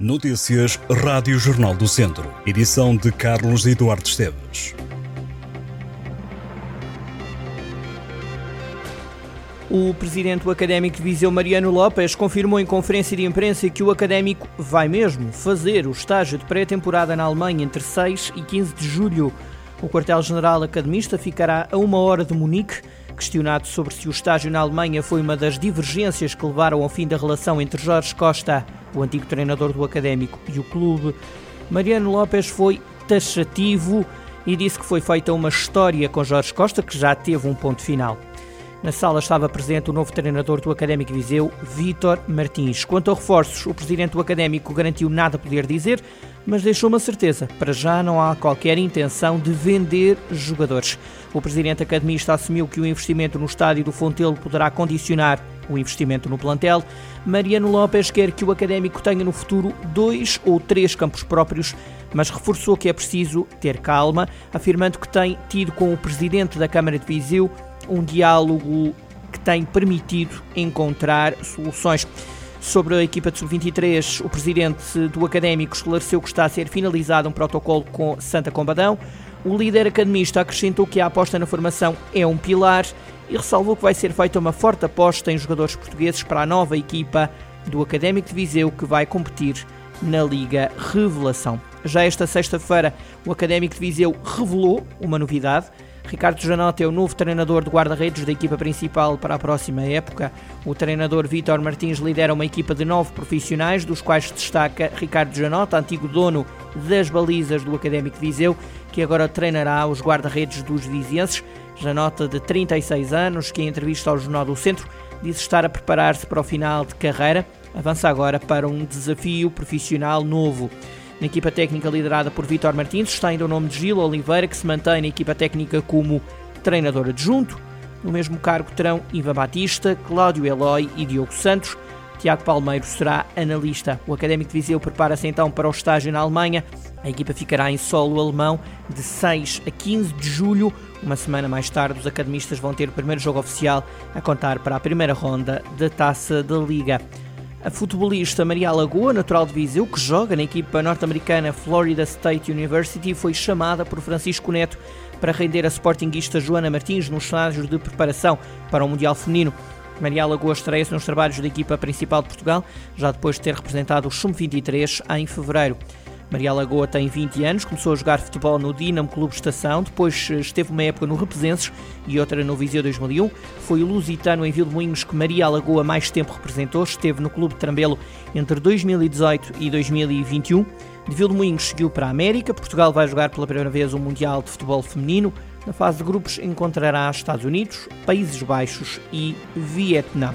Notícias Rádio Jornal do Centro. Edição de Carlos Eduardo Esteves. O presidente do Académico de Viseu, Mariano Lopes, confirmou em conferência de imprensa que o Académico vai mesmo fazer o estágio de pré-temporada na Alemanha entre 6 e 15 de julho. O quartel-general academista ficará a uma hora de Munique. Questionado sobre se o estágio na Alemanha foi uma das divergências que levaram ao fim da relação entre Jorge Costa, o antigo treinador do Académico, e o clube, Mariano Lopes foi taxativo e disse que foi feita uma história com Jorge Costa que já teve um ponto final. Na sala estava presente o novo treinador do Académico Viseu, Vítor Martins. Quanto a reforços, o presidente do Académico garantiu nada poder dizer, mas deixou uma certeza: para já não há qualquer intenção de vender jogadores. O presidente academista assumiu que o investimento no estádio do Fontelo poderá condicionar o investimento no plantel. Mariano Lopes quer que o Académico tenha no futuro dois ou três campos próprios, mas reforçou que é preciso ter calma, afirmando que tem tido com o presidente da Câmara de Viseu um diálogo que tem permitido encontrar soluções. Sobre a equipa de sub-23, o presidente do Académico esclareceu que está a ser finalizado um protocolo com Santa Combadão. O líder academista acrescentou que a aposta na formação é um pilar e ressalvou que vai ser feita uma forte aposta em jogadores portugueses para a nova equipa do Académico de Viseu que vai competir na Liga Revelação. Já esta sexta-feira, o Académico de Viseu revelou uma novidade. Ricardo Janota é o novo treinador de guarda-redes da equipa principal para a próxima época. O treinador Vítor Martins lidera uma equipa de nove profissionais, dos quais destaca Ricardo Janota, antigo dono das balizas do Académico de Viseu, que agora treinará os guarda-redes dos vizienses. Janota, de 36 anos, que em entrevista ao Jornal do Centro disse estar a preparar-se para o final de carreira, avança agora para um desafio profissional novo. Na equipa técnica liderada por Vítor Martins está ainda o nome de Gil Oliveira, que se mantém na equipa técnica como treinador adjunto. No mesmo cargo terão Ivan Batista, Cláudio Eloy e Diogo Santos. Tiago Palmeiro será analista. O Académico de Viseu prepara-se então para o estágio na Alemanha. A equipa ficará em solo alemão de 6 a 15 de julho. Uma semana mais tarde, os academistas vão ter o primeiro jogo oficial a contar para a primeira ronda da Taça da Liga. A futebolista Maria Lagoa, natural de Viseu, que joga na equipa norte-americana Florida State University, foi chamada por Francisco Neto para render a sportinguista Joana Martins nos estágios de preparação para o Mundial Feminino. Maria Lagoa estreia-se nos trabalhos da equipa principal de Portugal, já depois de ter representado o Sub-23 em fevereiro. Maria Lagoa tem 20 anos, começou a jogar futebol no Dinamo Clube Estação, depois eh, esteve uma época no Represenses e outra no Viseu 2001. Foi o lusitano em Vilmoinhos que Maria Lagoa mais tempo representou, esteve no Clube de Trambelo entre 2018 e 2021. De Vilmoinhos seguiu para a América, Portugal vai jogar pela primeira vez o Mundial de Futebol Feminino. Na fase de grupos encontrará Estados Unidos, Países Baixos e Vietnã.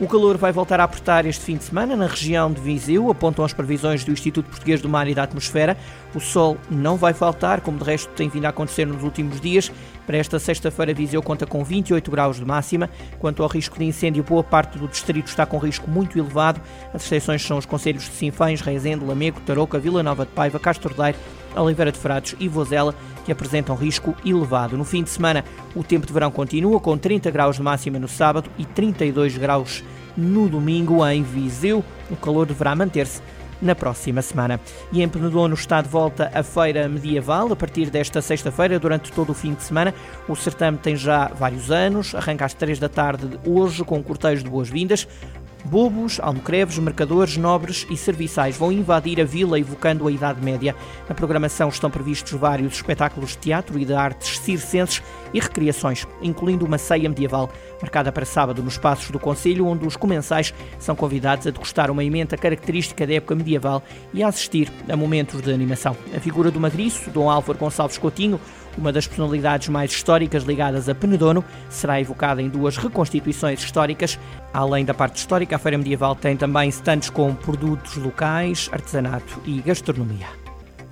O calor vai voltar a apertar este fim de semana na região de Viseu, apontam as previsões do Instituto Português do Mar e da Atmosfera. O sol não vai faltar, como de resto tem vindo a acontecer nos últimos dias. Para esta sexta-feira, Viseu conta com 28 graus de máxima. Quanto ao risco de incêndio, boa parte do distrito está com risco muito elevado. As exceções são os conselhos de Sinfãs, Reisende, Lamego, Tarouca, Vila Nova de Paiva, Castro Daire, Oliveira de Frades e Vozela, que apresentam risco elevado. No fim de semana, o tempo de verão continua com 30 graus de máxima no sábado e 32 graus no domingo em Viseu. O calor deverá manter-se na próxima semana. E em Penedono está de volta a Feira Medieval a partir desta sexta-feira, durante todo o fim de semana. O certame tem já vários anos, arranca às três da tarde de hoje com um cortejo de boas-vindas. Bobos, almocreves, mercadores, nobres e serviçais vão invadir a vila evocando a Idade Média. Na programação estão previstos vários espetáculos de teatro e de artes circenses e recriações, incluindo uma ceia medieval, marcada para sábado nos Passos do Conselho, onde os comensais são convidados a degustar uma emenda característica da época medieval e a assistir a momentos de animação. A figura do Madriço, Dom Álvaro Gonçalves Coutinho, uma das personalidades mais históricas ligadas a Penedono, será evocada em duas reconstituições históricas. Além da parte histórica, a Feira Medieval tem também stands com produtos locais, artesanato e gastronomia.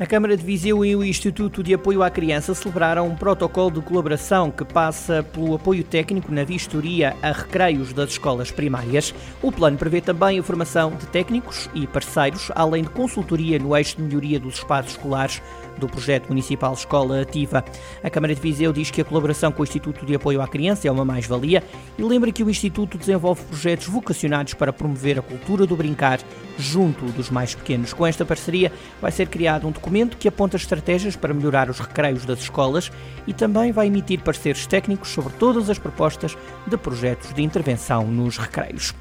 A Câmara de Viseu e o Instituto de Apoio à Criança celebraram um protocolo de colaboração que passa pelo apoio técnico na vistoria a recreios das escolas primárias. O plano prevê também a formação de técnicos e parceiros, além de consultoria no eixo de melhoria dos espaços escolares do projeto municipal Escola Ativa. A Câmara de Viseu diz que a colaboração com o Instituto de Apoio à Criança é uma mais-valia e lembra que o Instituto desenvolve projetos vocacionados para promover a cultura do brincar junto dos mais pequenos. Com esta parceria vai ser criado um documento que aponta estratégias para melhorar os recreios das escolas e também vai emitir pareceres técnicos sobre todas as propostas de projetos de intervenção nos recreios.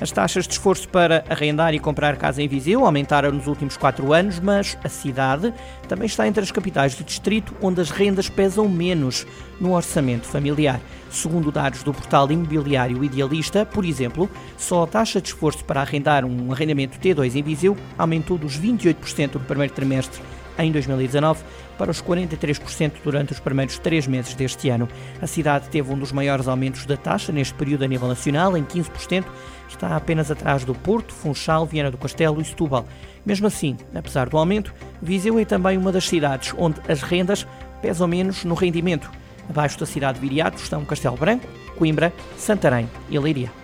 As taxas de esforço para arrendar e comprar casa em Viseu aumentaram nos últimos quatro anos, mas a cidade também está entre as capitais do distrito onde as rendas pesam menos no orçamento familiar. Segundo dados do portal imobiliário Idealista, por exemplo, só a taxa de esforço para arrendar um arrendamento T2 em Viseu aumentou dos 28% no primeiro trimestre em 2019 para os 43% durante os primeiros três meses deste ano. A cidade teve um dos maiores aumentos da taxa neste período a nível nacional, em 15%, está apenas atrás do Porto, Funchal, Viana do Castelo e Setúbal. Mesmo assim, apesar do aumento, Viseu é também uma das cidades onde as rendas pesam menos no rendimento. Abaixo da cidade de Viriato estão Castelo Branco, Coimbra, Santarém e Leiria.